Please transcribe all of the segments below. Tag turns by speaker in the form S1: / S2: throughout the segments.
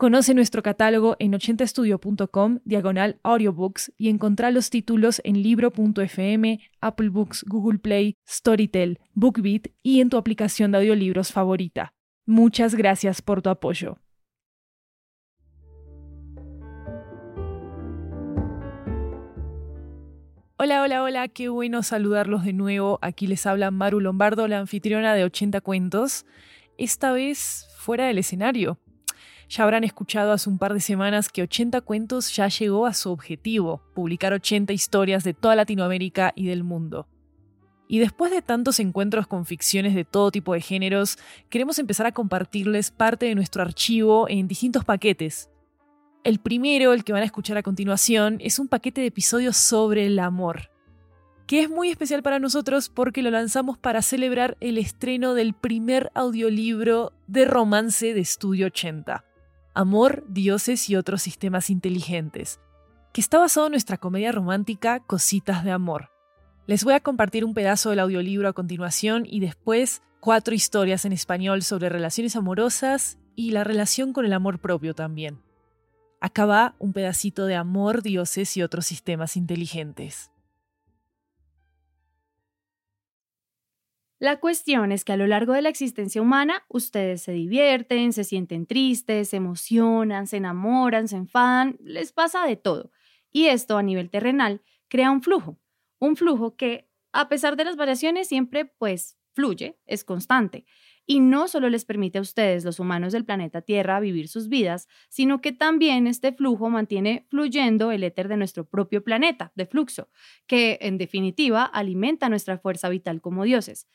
S1: Conoce nuestro catálogo en 80estudio.com, diagonal audiobooks, y encontrá los títulos en libro.fm, Apple Books, Google Play, Storytel, BookBeat y en tu aplicación de audiolibros favorita. Muchas gracias por tu apoyo. Hola, hola, hola, qué bueno saludarlos de nuevo. Aquí les habla Maru Lombardo, la anfitriona de 80 cuentos, esta vez fuera del escenario. Ya habrán escuchado hace un par de semanas que 80 Cuentos ya llegó a su objetivo, publicar 80 historias de toda Latinoamérica y del mundo. Y después de tantos encuentros con ficciones de todo tipo de géneros, queremos empezar a compartirles parte de nuestro archivo en distintos paquetes. El primero, el que van a escuchar a continuación, es un paquete de episodios sobre el amor, que es muy especial para nosotros porque lo lanzamos para celebrar el estreno del primer audiolibro de romance de Estudio 80. Amor, Dioses y otros sistemas inteligentes, que está basado en nuestra comedia romántica Cositas de Amor. Les voy a compartir un pedazo del audiolibro a continuación y después cuatro historias en español sobre relaciones amorosas y la relación con el amor propio también. Acá va un pedacito de Amor, Dioses y otros sistemas inteligentes.
S2: La cuestión es que a lo largo de la existencia humana ustedes se divierten, se sienten tristes, se emocionan, se enamoran, se enfadan, les pasa de todo. Y esto a nivel terrenal crea un flujo, un flujo que a pesar de las variaciones siempre pues fluye, es constante. Y no solo les permite a ustedes, los humanos del planeta Tierra, vivir sus vidas, sino que también este flujo mantiene fluyendo el éter de nuestro propio planeta, de fluxo, que en definitiva alimenta nuestra fuerza vital como dioses.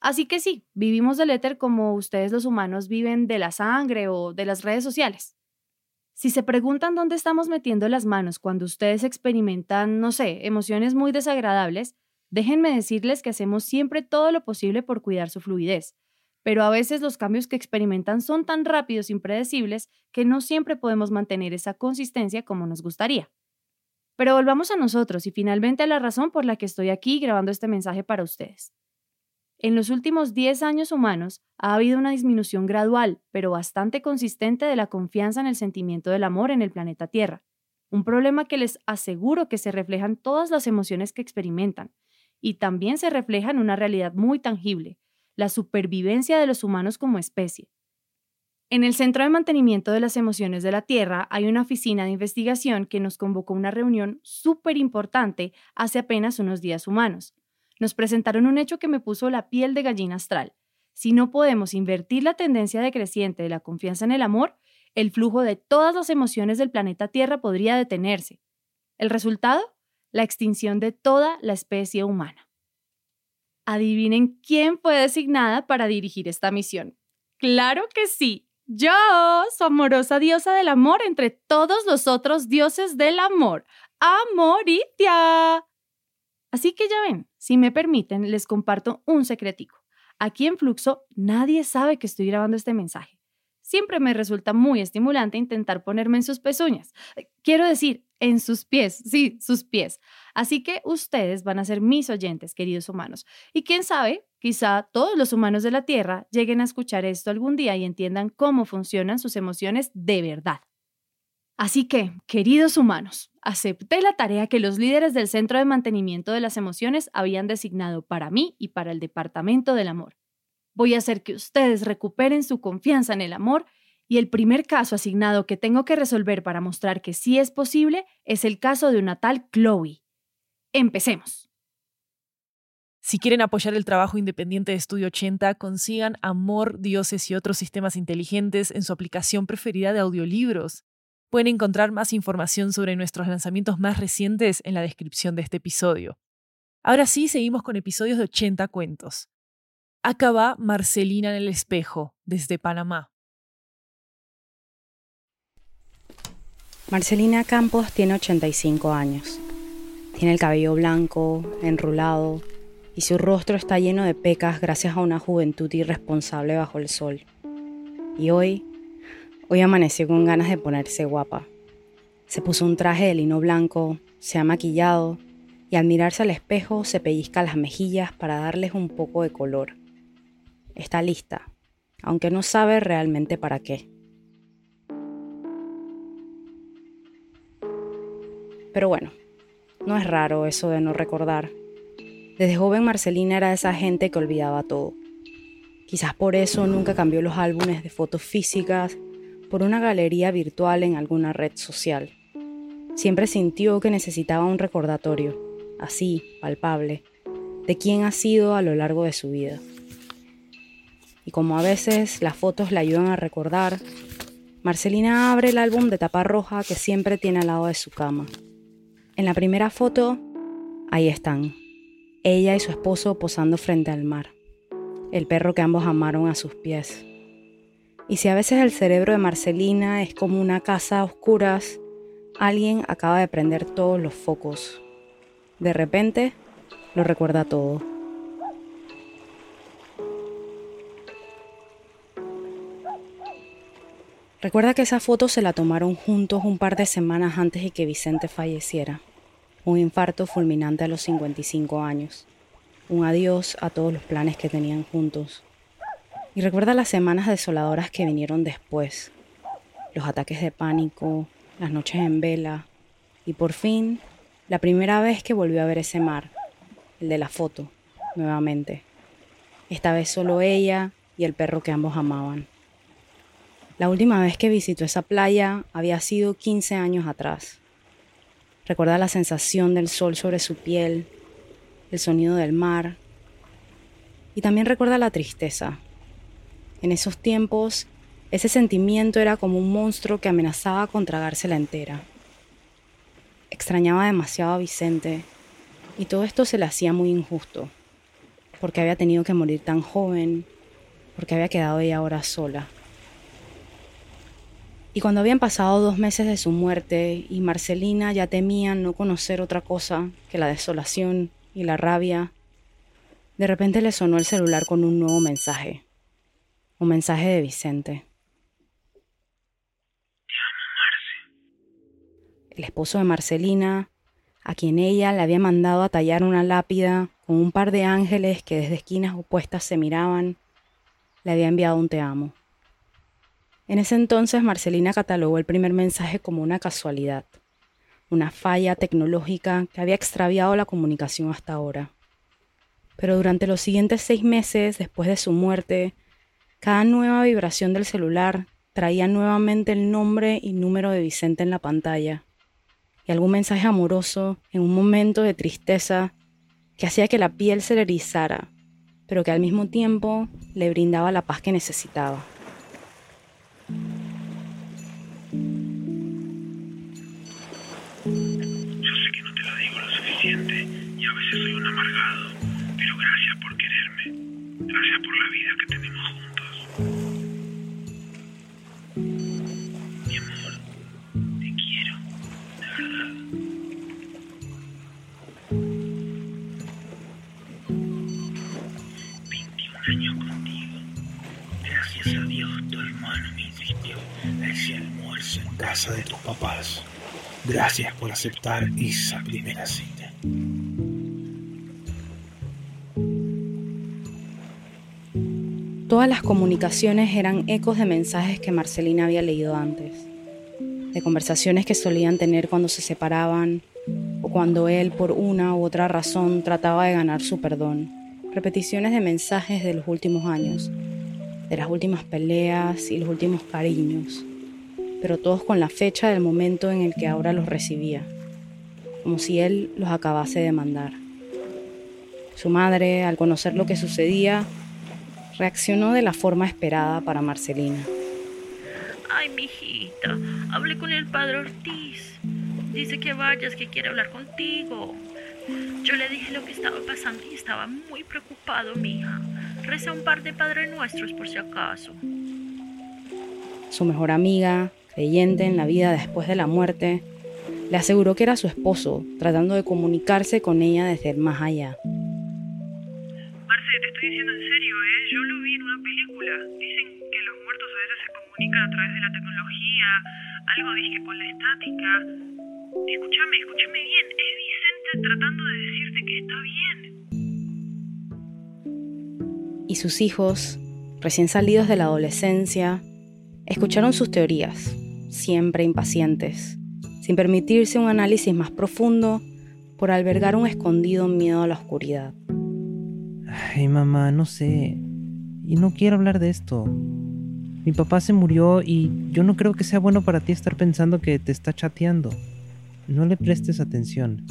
S2: Así que sí, vivimos del éter como ustedes los humanos viven de la sangre o de las redes sociales. Si se preguntan dónde estamos metiendo las manos cuando ustedes experimentan, no sé, emociones muy desagradables, déjenme decirles que hacemos siempre todo lo posible por cuidar su fluidez, pero a veces los cambios que experimentan son tan rápidos e impredecibles que no siempre podemos mantener esa consistencia como nos gustaría. Pero volvamos a nosotros y finalmente a la razón por la que estoy aquí grabando este mensaje para ustedes. En los últimos 10 años humanos ha habido una disminución gradual, pero bastante consistente de la confianza en el sentimiento del amor en el planeta Tierra. Un problema que les aseguro que se refleja en todas las emociones que experimentan y también se refleja en una realidad muy tangible, la supervivencia de los humanos como especie. En el Centro de Mantenimiento de las Emociones de la Tierra hay una oficina de investigación que nos convocó a una reunión súper importante hace apenas unos días humanos nos presentaron un hecho que me puso la piel de gallina astral. Si no podemos invertir la tendencia decreciente de la confianza en el amor, el flujo de todas las emociones del planeta Tierra podría detenerse. ¿El resultado? La extinción de toda la especie humana. Adivinen quién fue designada para dirigir esta misión. Claro que sí, yo, su amorosa diosa del amor entre todos los otros dioses del amor, Amoritia. Así que ya ven, si me permiten, les comparto un secretico. Aquí en Fluxo nadie sabe que estoy grabando este mensaje. Siempre me resulta muy estimulante intentar ponerme en sus pezuñas. Eh, quiero decir, en sus pies, sí, sus pies. Así que ustedes van a ser mis oyentes, queridos humanos. Y quién sabe, quizá todos los humanos de la Tierra lleguen a escuchar esto algún día y entiendan cómo funcionan sus emociones de verdad. Así que, queridos humanos, acepté la tarea que los líderes del Centro de Mantenimiento de las Emociones habían designado para mí y para el Departamento del Amor. Voy a hacer que ustedes recuperen su confianza en el amor y el primer caso asignado que tengo que resolver para mostrar que sí es posible es el caso de una tal Chloe. Empecemos.
S1: Si quieren apoyar el trabajo independiente de Estudio 80, consigan Amor, Dioses y otros sistemas inteligentes en su aplicación preferida de audiolibros. Pueden encontrar más información sobre nuestros lanzamientos más recientes en la descripción de este episodio. Ahora sí, seguimos con episodios de 80 cuentos. Acá va Marcelina en el espejo, desde Panamá.
S3: Marcelina Campos tiene 85 años. Tiene el cabello blanco, enrulado, y su rostro está lleno de pecas gracias a una juventud irresponsable bajo el sol. Y hoy, hoy amaneció con ganas de ponerse guapa. Se puso un traje de lino blanco, se ha maquillado y al mirarse al espejo se pellizca las mejillas para darles un poco de color. Está lista, aunque no sabe realmente para qué. Pero bueno, no es raro eso de no recordar. Desde joven Marcelina era esa gente que olvidaba todo. Quizás por eso nunca cambió los álbumes de fotos físicas por una galería virtual en alguna red social. Siempre sintió que necesitaba un recordatorio, así, palpable, de quién ha sido a lo largo de su vida. Y como a veces las fotos le ayudan a recordar, Marcelina abre el álbum de tapa roja que siempre tiene al lado de su cama. En la primera foto, ahí están, ella y su esposo posando frente al mar, el perro que ambos amaron a sus pies. Y si a veces el cerebro de Marcelina es como una casa a oscuras, alguien acaba de prender todos los focos. De repente, lo recuerda todo. Recuerda que esa foto se la tomaron juntos un par de semanas antes de que Vicente falleciera. Un infarto fulminante a los 55 años. Un adiós a todos los planes que tenían juntos. Y recuerda las semanas desoladoras que vinieron después. Los ataques de pánico, las noches en vela. Y por fin, la primera vez que volvió a ver ese mar. El de la foto, nuevamente. Esta vez solo ella y el perro que ambos amaban. La última vez que visitó esa playa había sido 15 años atrás. Recuerda la sensación del sol sobre su piel, el sonido del mar y también recuerda la tristeza. En esos tiempos, ese sentimiento era como un monstruo que amenazaba con tragársela entera. Extrañaba demasiado a Vicente y todo esto se le hacía muy injusto, porque había tenido que morir tan joven, porque había quedado ella ahora sola. Y cuando habían pasado dos meses de su muerte y Marcelina ya temía no conocer otra cosa que la desolación y la rabia, de repente le sonó el celular con un nuevo mensaje. Un mensaje de Vicente. El esposo de Marcelina, a quien ella le había mandado a tallar una lápida con un par de ángeles que desde esquinas opuestas se miraban, le había enviado un te amo. En ese entonces Marcelina catalogó el primer mensaje como una casualidad, una falla tecnológica que había extraviado la comunicación hasta ahora. Pero durante los siguientes seis meses después de su muerte, cada nueva vibración del celular traía nuevamente el nombre y número de Vicente en la pantalla, y algún mensaje amoroso en un momento de tristeza que hacía que la piel se le erizara, pero que al mismo tiempo le brindaba la paz que necesitaba.
S4: Soy un amargado, pero gracias por quererme. Gracias por la vida que tenemos juntos. Mi amor, te quiero, de verdad. 21 años contigo. Gracias a Dios tu hermano me insistió a ese almuerzo en casa de tus papás. Gracias por aceptar esa primera cita.
S3: Todas las comunicaciones eran ecos de mensajes que Marcelina había leído antes, de conversaciones que solían tener cuando se separaban o cuando él por una u otra razón trataba de ganar su perdón, repeticiones de mensajes de los últimos años, de las últimas peleas y los últimos cariños, pero todos con la fecha del momento en el que ahora los recibía, como si él los acabase de mandar. Su madre, al conocer lo que sucedía, reaccionó de la forma esperada para Marcelina.
S5: Ay, mijita, hablé con el padre Ortiz. Dice que vayas, que quiere hablar contigo. Yo le dije lo que estaba pasando y estaba muy preocupado, mija. Reza un par de Padres Nuestros por si acaso.
S3: Su mejor amiga, creyente en la vida después de la muerte, le aseguró que era su esposo, tratando de comunicarse con ella desde el más allá.
S6: Estoy diciendo en serio, ¿eh? Yo lo vi en una película. Dicen que los muertos a veces se comunican a través de la tecnología, algo dije con la estática. Escúchame, escúchame bien. Es Vicente tratando de decirte que está bien.
S3: Y sus hijos, recién salidos de la adolescencia, escucharon sus teorías, siempre impacientes sin permitirse un análisis más profundo por albergar un escondido miedo a la oscuridad.
S7: Ay, mamá, no sé. Y no quiero hablar de esto. Mi papá se murió y yo no creo que sea bueno para ti estar pensando que te está chateando. No le prestes atención.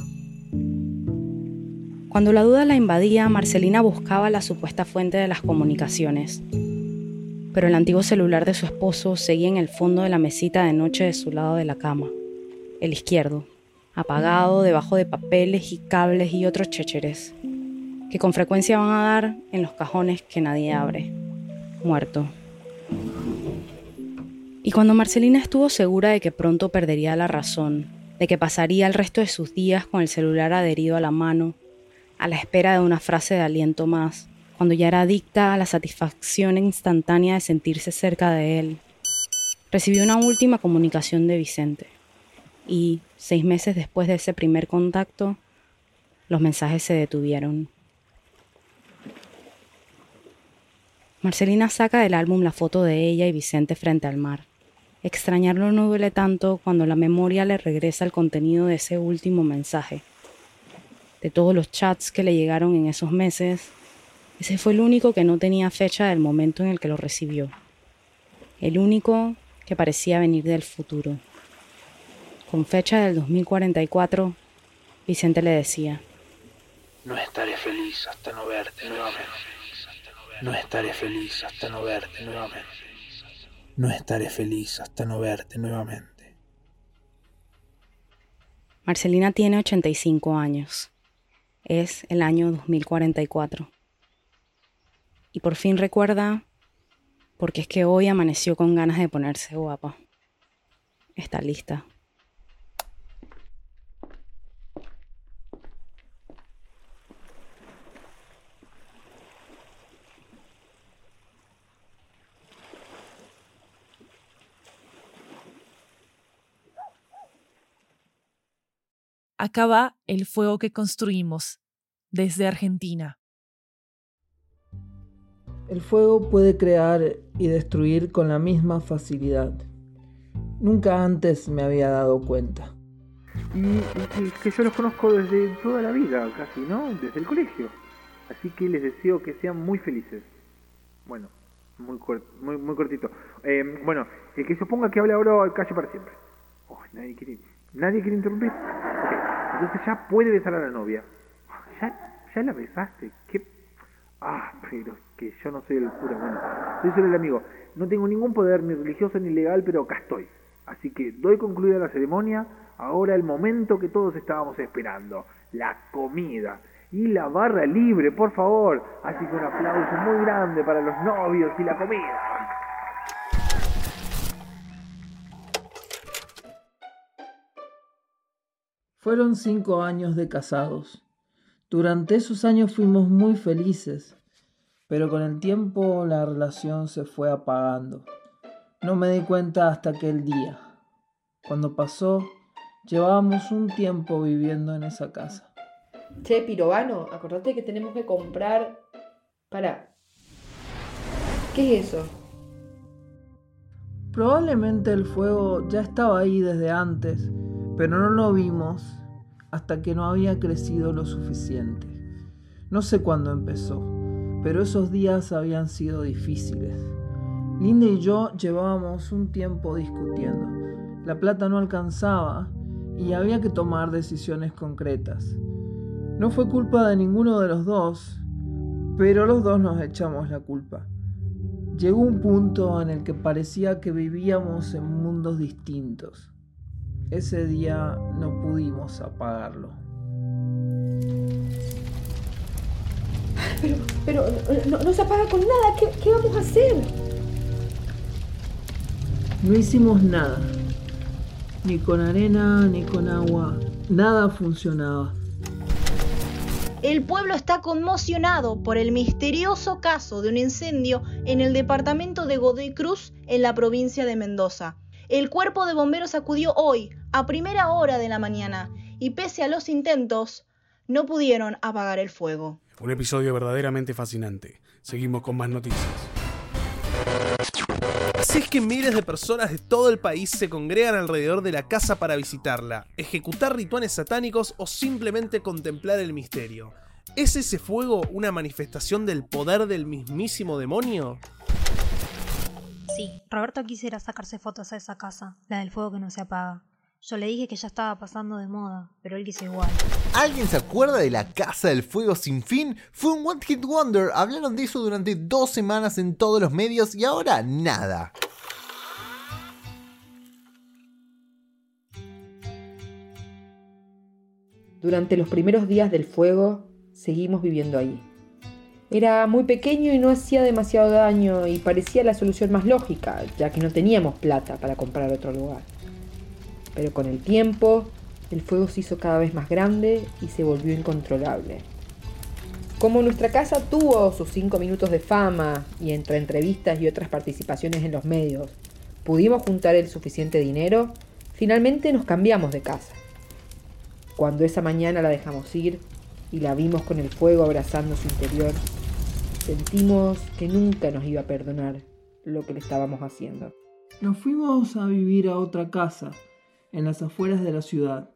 S3: Cuando la duda la invadía, Marcelina buscaba la supuesta fuente de las comunicaciones. Pero el antiguo celular de su esposo seguía en el fondo de la mesita de noche de su lado de la cama el izquierdo, apagado debajo de papeles y cables y otros chécheres, que con frecuencia van a dar en los cajones que nadie abre, muerto. Y cuando Marcelina estuvo segura de que pronto perdería la razón, de que pasaría el resto de sus días con el celular adherido a la mano, a la espera de una frase de aliento más, cuando ya era adicta a la satisfacción instantánea de sentirse cerca de él, recibió una última comunicación de Vicente y seis meses después de ese primer contacto, los mensajes se detuvieron. Marcelina saca del álbum la foto de ella y Vicente frente al mar. Extrañarlo no duele tanto cuando la memoria le regresa el contenido de ese último mensaje. De todos los chats que le llegaron en esos meses, ese fue el único que no tenía fecha del momento en el que lo recibió. El único que parecía venir del futuro. Con fecha del 2044, Vicente le decía,
S4: No estaré feliz hasta no verte nuevamente. No estaré feliz hasta no verte nuevamente. No estaré feliz hasta no verte nuevamente.
S3: Marcelina tiene 85 años. Es el año 2044. Y por fin recuerda, porque es que hoy amaneció con ganas de ponerse guapa. Está lista.
S1: Acá va el fuego que construimos desde Argentina.
S8: El fuego puede crear y destruir con la misma facilidad. Nunca antes me había dado cuenta.
S9: Y, que yo los conozco desde toda la vida, casi, ¿no? Desde el colegio. Así que les deseo que sean muy felices. Bueno, muy, muy, muy cortito. Eh, bueno, el que se oponga que hable ahora, calle para siempre. Oh, nadie quiere, nadie quiere interrumpir. Entonces ya puede besar a la novia. Ya, ya la besaste. ¿Qué? Ah, pero que yo no soy el cura. Bueno, soy solo el amigo. No tengo ningún poder ni religioso ni legal, pero acá estoy. Así que doy concluida la ceremonia. Ahora el momento que todos estábamos esperando. La comida. Y la barra libre, por favor. Así que un aplauso muy grande para los novios y la comida.
S8: Fueron cinco años de casados. Durante esos años fuimos muy felices, pero con el tiempo la relación se fue apagando. No me di cuenta hasta aquel día. Cuando pasó, llevábamos un tiempo viviendo en esa casa.
S10: Che, Pirobano, acordate que tenemos que comprar... Para. ¿Qué es eso?
S8: Probablemente el fuego ya estaba ahí desde antes, pero no lo vimos hasta que no había crecido lo suficiente. No sé cuándo empezó, pero esos días habían sido difíciles. Linda y yo llevábamos un tiempo discutiendo. La plata no alcanzaba y había que tomar decisiones concretas. No fue culpa de ninguno de los dos, pero los dos nos echamos la culpa. Llegó un punto en el que parecía que vivíamos en mundos distintos. Ese día no pudimos apagarlo.
S10: Pero, pero no, se apaga con nada. ¿Qué, vamos a hacer?
S8: No hicimos nada. Ni con arena, ni con agua. Nada funcionaba.
S11: El pueblo está conmocionado por el misterioso caso de un incendio en el departamento de Godoy Cruz, en la provincia de Mendoza. El cuerpo de bomberos acudió hoy, a primera hora de la mañana, y pese a los intentos, no pudieron apagar el fuego.
S12: Un episodio verdaderamente fascinante. Seguimos con más noticias.
S13: Así es que miles de personas de todo el país se congregan alrededor de la casa para visitarla, ejecutar rituales satánicos o simplemente contemplar el misterio. ¿Es ese fuego una manifestación del poder del mismísimo demonio?
S14: Sí, Roberto quisiera sacarse fotos a esa casa, la del fuego que no se apaga. Yo le dije que ya estaba pasando de moda, pero él quiso igual.
S15: ¿Alguien se acuerda de la Casa del Fuego sin fin? Fue un One Hit Wonder, hablaron de eso durante dos semanas en todos los medios y ahora nada.
S10: Durante los primeros días del fuego, seguimos viviendo ahí. Era muy pequeño y no hacía demasiado daño y parecía la solución más lógica, ya que no teníamos plata para comprar otro lugar. Pero con el tiempo, el fuego se hizo cada vez más grande y se volvió incontrolable. Como nuestra casa tuvo sus cinco minutos de fama y entre entrevistas y otras participaciones en los medios, pudimos juntar el suficiente dinero, finalmente nos cambiamos de casa. Cuando esa mañana la dejamos ir y la vimos con el fuego abrazando su interior, sentimos que nunca nos iba a perdonar lo que le estábamos haciendo.
S8: Nos fuimos a vivir a otra casa, en las afueras de la ciudad,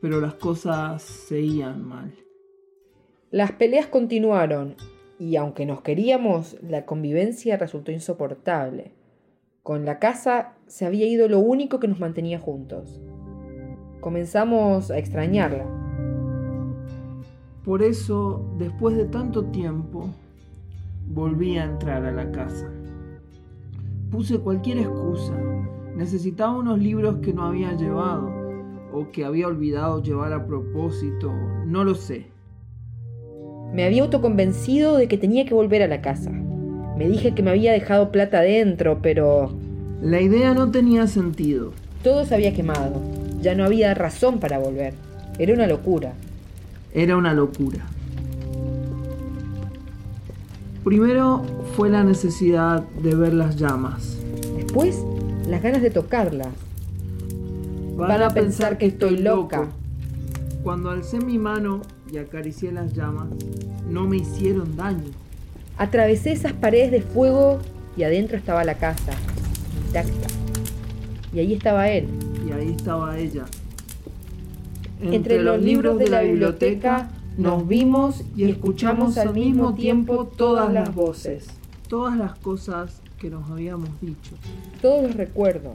S8: pero las cosas seguían mal.
S10: Las peleas continuaron y aunque nos queríamos, la convivencia resultó insoportable. Con la casa se había ido lo único que nos mantenía juntos. Comenzamos a extrañarla.
S8: Por eso, después de tanto tiempo, volví a entrar a la casa. Puse cualquier excusa. Necesitaba unos libros que no había llevado o que había olvidado llevar a propósito, no lo sé.
S10: Me había autoconvencido de que tenía que volver a la casa. Me dije que me había dejado plata dentro, pero...
S8: La idea no tenía sentido.
S10: Todo se había quemado. Ya no había razón para volver. Era una locura.
S8: Era una locura. Primero fue la necesidad de ver las llamas.
S10: Después, las ganas de tocarlas. Van, a pensar que estoy loca.
S8: Cuando alcé mi mano y acaricié las llamas, no me hicieron daño.
S10: Atravesé esas paredes de fuego y adentro estaba la casa, intacta. Y ahí estaba él.
S8: Y ahí estaba ella.
S10: Entre, los libros de la biblioteca nos vimos y escuchamos al mismo tiempo todas las voces.
S8: Todas las cosas que nos habíamos dicho.
S10: Todos los recuerdos.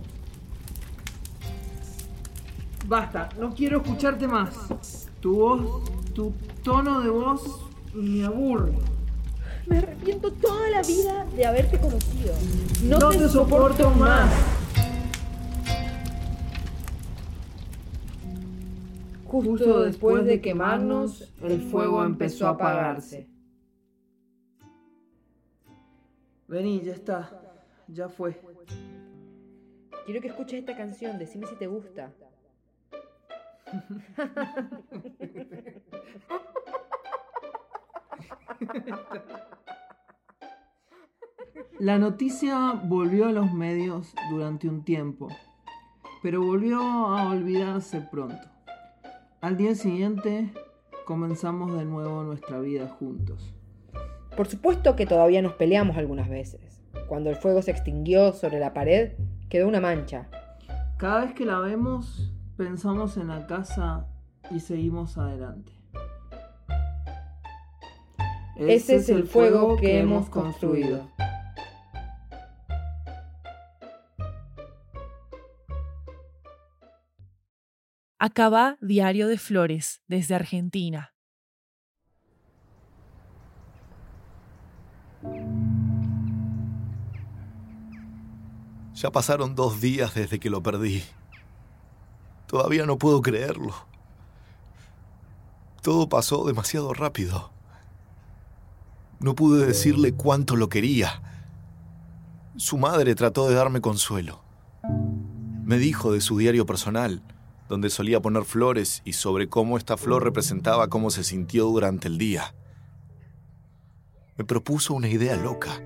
S8: Basta, no quiero escucharte más. Tu voz, tu tono de voz me aburre.
S10: Me arrepiento toda la vida de haberte conocido.
S8: No, te, soporto más.
S10: Justo después de quemarnos, el fuego empezó a apagarse.
S8: Vení, ya está. Ya fue.
S10: Quiero que escuches esta canción, decime si te gusta.
S8: La noticia volvió a los medios durante un tiempo, pero volvió a olvidarse pronto. Al día siguiente comenzamos de nuevo nuestra vida juntos.
S10: Por supuesto que todavía nos peleamos algunas veces. Cuando el fuego se extinguió sobre la pared, quedó una mancha.
S8: Cada vez que la vemos, pensamos en la casa y seguimos adelante.
S10: Ese, es el fuego que hemos construido.
S1: Acaba Diario de Flores desde Argentina.
S15: Ya pasaron dos días desde que lo perdí. Todavía no puedo creerlo. Todo pasó demasiado rápido. No pude decirle cuánto lo quería. Su madre trató de darme consuelo.
S16: Me dijo de su diario personal, donde solía poner flores y sobre cómo esta flor representaba cómo se sintió durante el día. Me propuso una idea loca.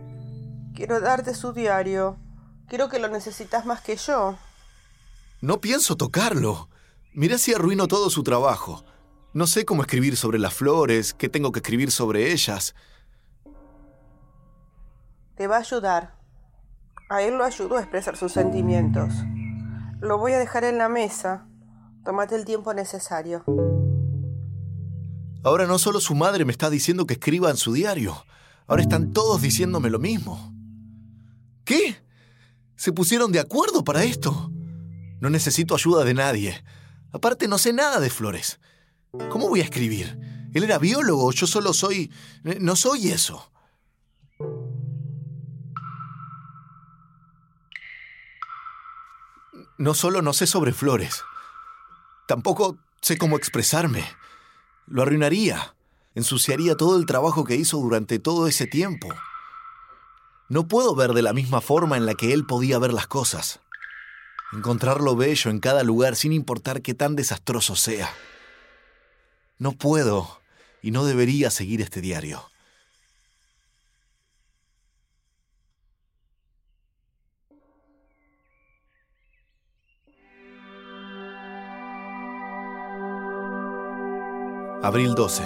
S17: Quiero darte su diario. Quiero que lo necesitas más que yo.
S16: No pienso tocarlo. Mirá si arruino todo su trabajo. No sé cómo escribir sobre las flores, qué tengo que escribir sobre ellas.
S17: Te va a ayudar. A él lo ayudó a expresar sus sentimientos. Lo voy a dejar en la mesa. Tómate el tiempo necesario.
S16: Ahora no solo su madre me está diciendo que escriba en su diario. Ahora están todos diciéndome lo mismo. ¿Qué? ¿Se pusieron de acuerdo para esto? No necesito ayuda de nadie. Aparte no sé nada de flores. ¿Cómo voy a escribir? Él era biólogo, yo solo soy... No soy eso. No solo no sé sobre flores, tampoco sé cómo expresarme. Lo arruinaría, ensuciaría todo el trabajo que hizo durante todo ese tiempo. No puedo ver de la misma forma en la que él podía ver las cosas. Encontrar lo bello en cada lugar sin importar qué tan desastroso sea. No puedo y no debería seguir este diario. Abril 12.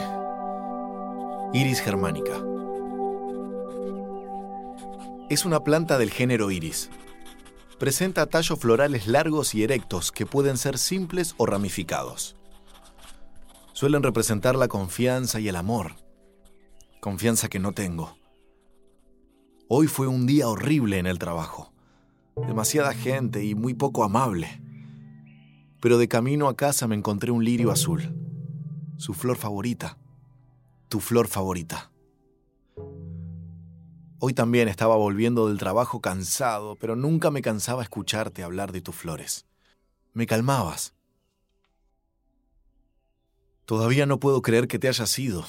S16: Iris germánica. Es una planta del género iris. Presenta tallos florales largos y erectos que pueden ser simples o ramificados. Suelen representar la confianza y el amor. Confianza que no tengo. Hoy fue un día horrible en el trabajo. Demasiada gente y muy poco amable. Pero de camino a casa me encontré un lirio azul su flor favorita, tu flor favorita. Hoy también estaba volviendo del trabajo cansado, pero nunca me cansaba escucharte hablar de tus flores. Me calmabas. Todavía no puedo creer que te hayas ido.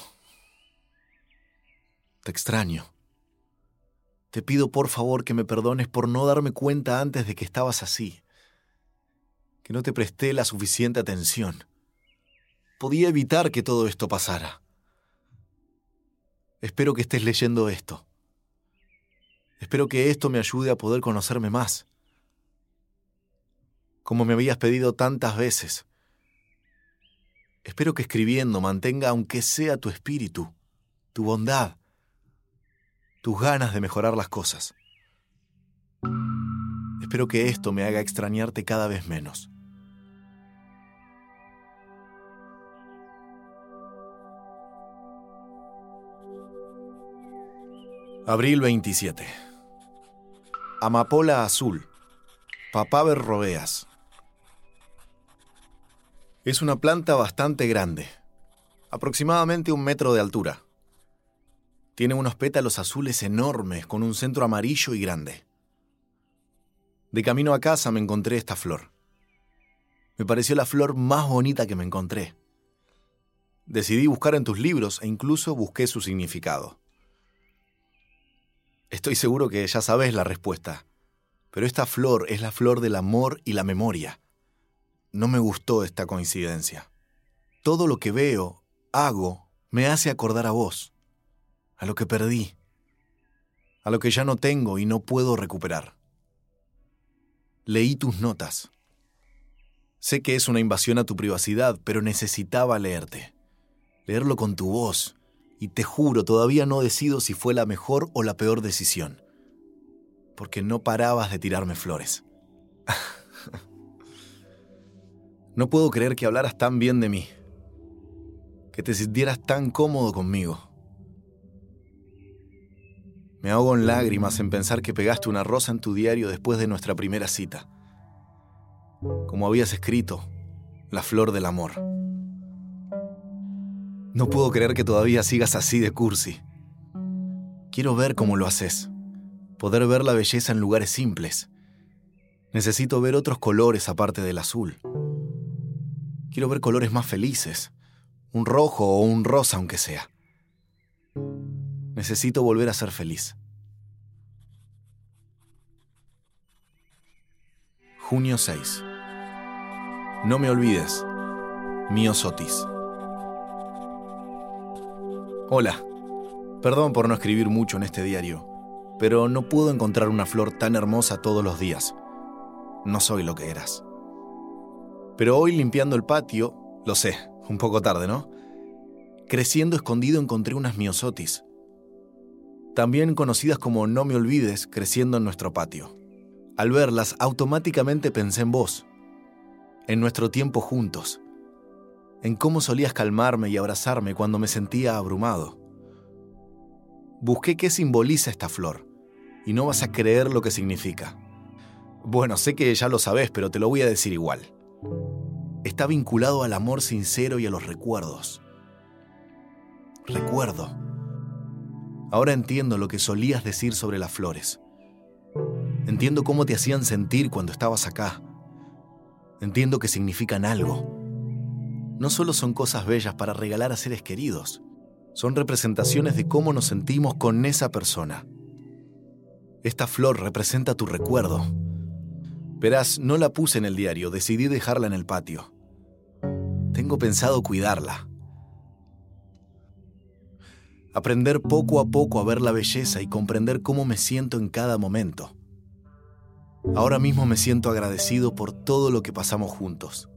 S16: Te extraño. Te pido por favor que me perdones por no darme cuenta antes de que estabas así, que no te presté la suficiente atención podía evitar que todo esto pasara. Espero que estés leyendo esto. Espero que esto me ayude a poder conocerme más. Como me habías pedido tantas veces. Espero que escribiendo mantenga aunque sea tu espíritu, tu bondad, tus ganas de mejorar las cosas. Espero que esto me haga extrañarte cada vez menos. Abril 27. Amapola azul. Papaver robeas. Es una planta bastante grande, aproximadamente un metro de altura. Tiene unos pétalos azules enormes con un centro amarillo y grande. De camino a casa me encontré esta flor. Me pareció la flor más bonita que me encontré. Decidí buscar en tus libros e incluso busqué su significado. Estoy seguro que ya sabes la respuesta, pero esta flor es la flor del amor y la memoria. No me gustó esta coincidencia. Todo lo que veo, hago, me hace acordar a vos, a lo que perdí, a lo que ya no tengo y no puedo recuperar. Leí tus notas. Sé que es una invasión a tu privacidad, pero necesitaba leerte. Leerlo con tu voz, y te juro, todavía no decido si fue la mejor o la peor decisión, porque no parabas de tirarme flores. no puedo creer que hablaras tan bien de mí, que te sintieras tan cómodo conmigo. Me ahogo en lágrimas en pensar que pegaste una rosa en tu diario después de nuestra primera cita. Como habías escrito, la flor del amor. No puedo creer que todavía sigas así de cursi. Quiero ver cómo lo haces. Poder ver la belleza en lugares simples. Necesito ver otros colores aparte del azul. Quiero ver colores más felices. Un rojo o un rosa aunque sea. Necesito volver a ser feliz. Junio 6. No me olvides. Mío Sotis. Hola. Perdón por no escribir mucho en este diario, pero no puedo encontrar una flor tan hermosa todos los días. No soy lo que eras. Pero hoy limpiando el patio, lo sé, un poco tarde, ¿no? Creciendo escondido encontré unas miosotis. También conocidas como No me olvides, creciendo en nuestro patio. Al verlas, automáticamente pensé en vos, en nuestro tiempo juntos, en cómo solías calmarme y abrazarme cuando me sentía abrumado. Busqué qué simboliza esta flor, y no vas a creer lo que significa. Bueno, sé que ya lo sabes, pero te lo voy a decir igual. Está vinculado al amor sincero y a los recuerdos. Recuerdo. Ahora entiendo lo que solías decir sobre las flores. Entiendo cómo te hacían sentir cuando estabas acá. Entiendo que significan algo. No solo son cosas bellas para regalar a seres queridos, son representaciones de cómo nos sentimos con esa persona. Esta flor representa tu recuerdo. Verás, no la puse en el diario, decidí dejarla en el patio. Tengo pensado cuidarla. Aprender poco a poco a ver la belleza y comprender cómo me siento en cada momento. Ahora mismo me siento agradecido por todo lo que pasamos juntos.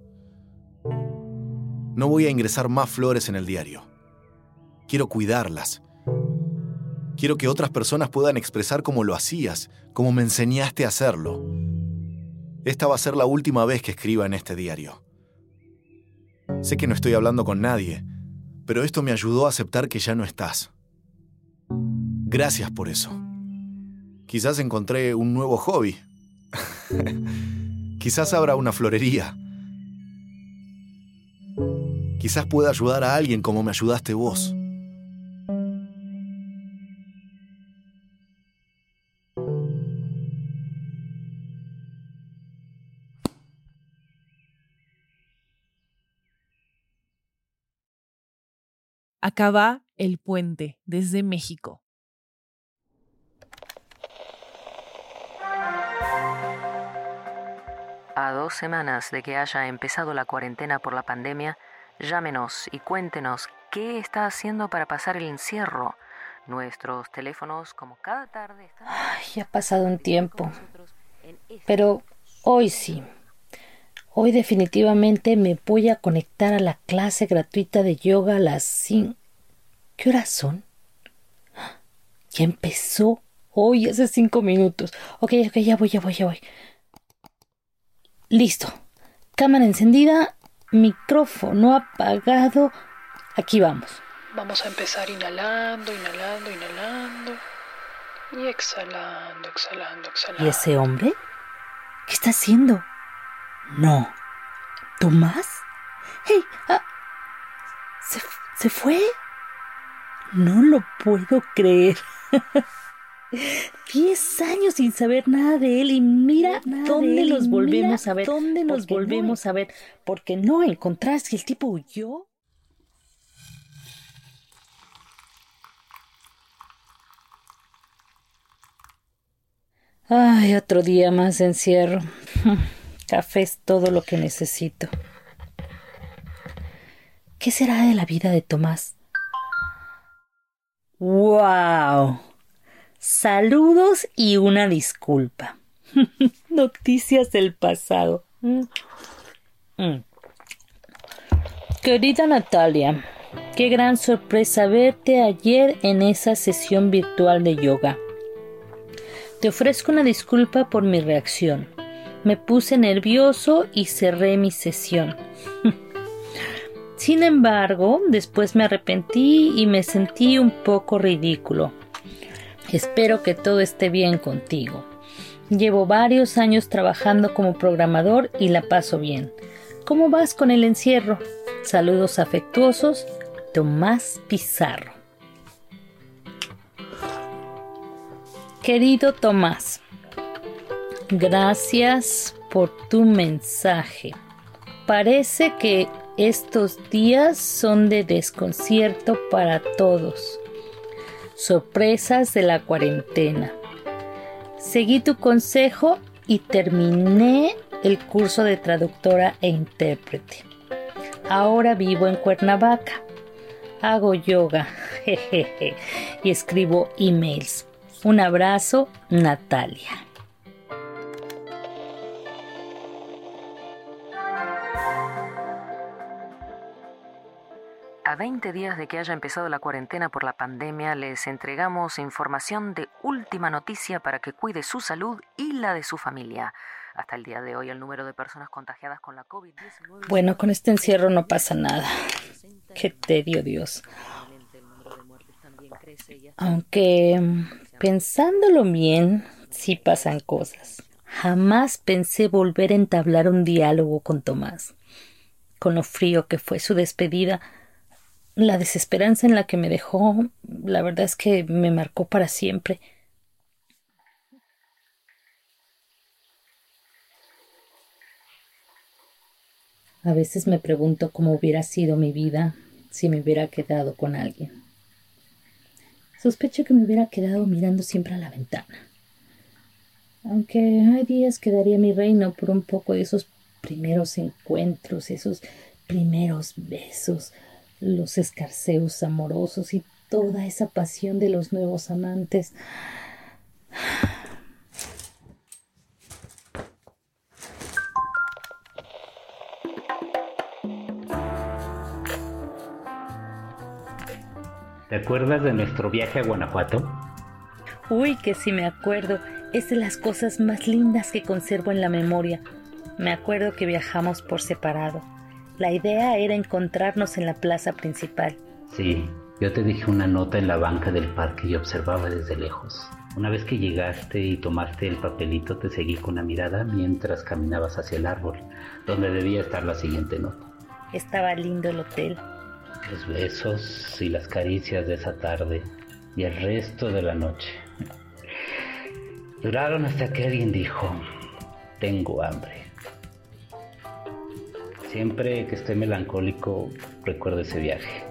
S16: No voy a ingresar más flores en el diario. Quiero cuidarlas. Quiero que otras personas puedan expresar cómo lo hacías, como me enseñaste a hacerlo. Esta va a ser la última vez que escriba en este diario. Sé que no estoy hablando con nadie, pero esto me ayudó a aceptar que ya no estás. Gracias por eso. Quizás encontré un nuevo hobby. Quizás abra una florería. Quizás pueda ayudar a alguien como me ayudaste vos.
S1: Acá va el puente desde México.
S18: A dos semanas de que haya empezado la cuarentena por la pandemia, llámenos y cuéntenos qué está haciendo para pasar el encierro. Nuestros teléfonos, como cada tarde, están...
S19: Ay, ha pasado un tiempo. Pero hoy sí. Hoy definitivamente me voy a conectar a la clase gratuita de yoga a las 5. ¿Qué horas son? Ya empezó. Hoy hace cinco minutos. Ok, ok, ya voy, ya voy, ya voy. Listo. Cámara encendida, micrófono apagado. Aquí vamos.
S20: Vamos a empezar inhalando, inhalando, inhalando. Y exhalando, exhalando, exhalando.
S19: ¿Y ese hombre? ¿Qué está haciendo? No. ¿Tomás? ¡Hey! Ah, ¿Se, ¿Se fue? No lo puedo creer. Diez años sin saber nada de él y mira dónde nos volvemos a ver. ¿Dónde nos volvemos a ver? Porque no encontrar si el tipo huyó. Ay, otro día más de encierro. Café es todo lo que necesito. ¿Qué será de la vida de Tomás? ¡Wow! Saludos y una disculpa. Noticias del pasado. Mm. Mm. Querida Natalia, qué gran sorpresa verte ayer en esa sesión virtual de yoga. Te ofrezco una disculpa por mi reacción. Me puse nervioso y cerré mi sesión. Sin embargo, después me arrepentí y me sentí un poco ridículo. Espero que todo esté bien contigo. Llevo varios años trabajando como programador y la paso bien. ¿Cómo vas con el encierro? Saludos afectuosos, Tomás Pizarro. Querido Tomás, gracias por tu mensaje. Parece que estos días son de desconcierto para todos. Sorpresas de la cuarentena. Seguí tu consejo y terminé el curso de traductora e intérprete. Ahora vivo en Cuernavaca. Hago yoga jejeje, y escribo emails. Un abrazo, Natalia.
S18: A 20 días de que haya empezado la cuarentena por la pandemia, les entregamos información de última noticia para que cuide su salud y la de su familia. Hasta el día de hoy, el número de personas contagiadas con la COVID-19.
S19: Bueno, con este encierro no pasa nada. Qué tedio, Dios. Aunque, pensándolo bien, sí pasan cosas. Jamás pensé volver a entablar un diálogo con Tomás. Con lo frío que fue su despedida, la desesperanza en la que me dejó, la verdad es que me marcó para siempre. A veces me pregunto cómo hubiera sido mi vida si me hubiera quedado con alguien. Sospecho que me hubiera quedado mirando siempre a la ventana. Aunque hay días que daría mi reino por un poco de esos primeros encuentros, esos primeros besos, los escarceos amorosos y toda esa pasión de los nuevos amantes.
S21: ¿Te acuerdas de nuestro viaje a Guanajuato?
S19: Uy, que sí me acuerdo. Es de las cosas más lindas que conservo en la memoria. Me acuerdo que viajamos por separado. La idea era encontrarnos en la plaza principal.
S21: Sí, yo te dije una nota en la banca del parque y observaba desde lejos. Una vez que llegaste y tomaste el papelito, te seguí con la mirada mientras caminabas hacia el árbol, donde debía estar la siguiente nota.
S19: Estaba lindo el hotel.
S21: Los besos y las caricias de esa tarde y el resto de la noche. Duraron hasta que alguien dijo, tengo hambre. Siempre que esté melancólico, recuerdo ese viaje.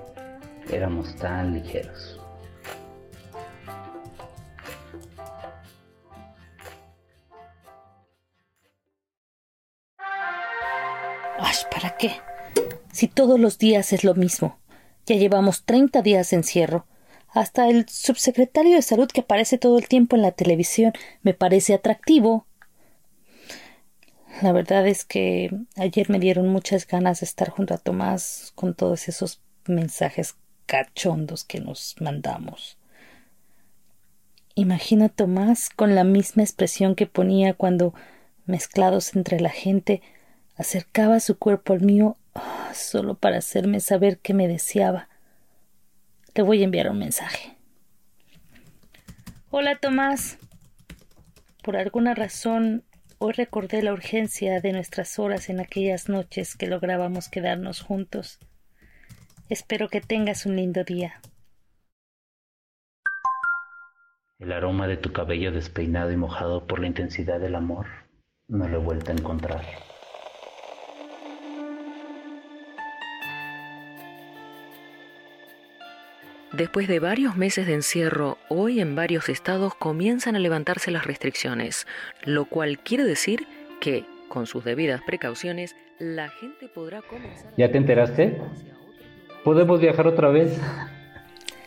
S21: Éramos tan ligeros.
S19: Ay, ¿para qué? Si todos los días es lo mismo. Ya llevamos 30 días de encierro. Hasta el subsecretario de salud que aparece todo el tiempo en la televisión me parece atractivo. La verdad es que ayer me dieron muchas ganas de estar junto a Tomás con todos esos mensajes cachondos que nos mandamos. Imagina a Tomás con la misma expresión que ponía cuando, mezclados entre la gente, acercaba su cuerpo al mío oh, solo para hacerme saber que me deseaba. Le voy a enviar un mensaje. Hola Tomás. Por alguna razón hoy recordé la urgencia de nuestras horas en aquellas noches que lográbamos quedarnos juntos. Espero que tengas un lindo día.
S21: El aroma de tu cabello despeinado y mojado por la intensidad del amor no lo he vuelto a encontrar.
S18: Después de varios meses de encierro, hoy en varios estados comienzan a levantarse las restricciones, lo cual quiere decir que, con sus debidas precauciones, la gente podrá comenzar...
S21: ¿Ya te enteraste? ¿Podemos viajar otra vez?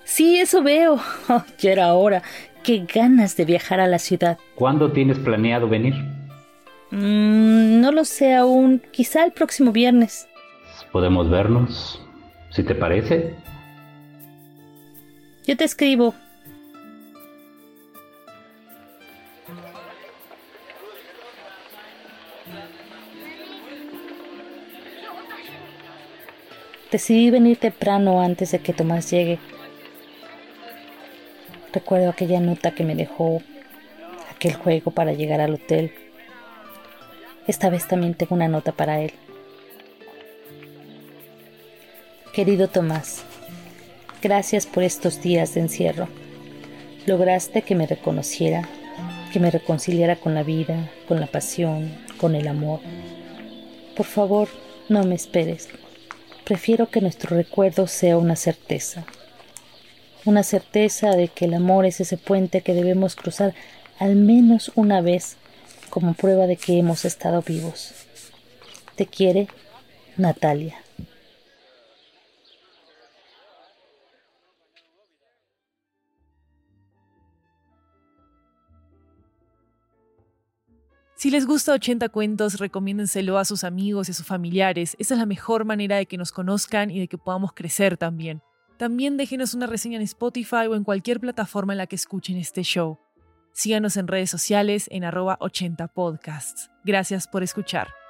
S19: Sí, eso veo. Oh, ya era hora. Qué ganas de viajar a la ciudad.
S21: ¿Cuándo tienes planeado venir?
S19: Mm, no lo sé aún. Quizá el próximo viernes.
S21: ¿Podemos vernos? Si te parece.
S19: Yo te escribo. Decidí venir temprano antes de que Tomás llegue. Recuerdo aquella nota que me dejó, aquel juego para llegar al hotel. Esta vez también tengo una nota para él. Querido Tomás, gracias por estos días de encierro. Lograste que me reconociera, que me reconciliara con la vida, con la pasión, con el amor. Por favor, no me esperes. Prefiero que nuestro recuerdo sea una certeza. Una certeza de que el amor es ese puente que debemos cruzar al menos una vez como prueba de que hemos estado vivos. Te quiere, Natalia.
S1: Si les gusta 80 cuentos, recomiéndenselo a sus amigos y a sus familiares. Esa es la mejor manera de que nos conozcan y de que podamos crecer también. También déjenos una reseña en Spotify o en cualquier plataforma en la que escuchen este show. Síganos en redes sociales en arroba 80podcasts. Gracias por escuchar.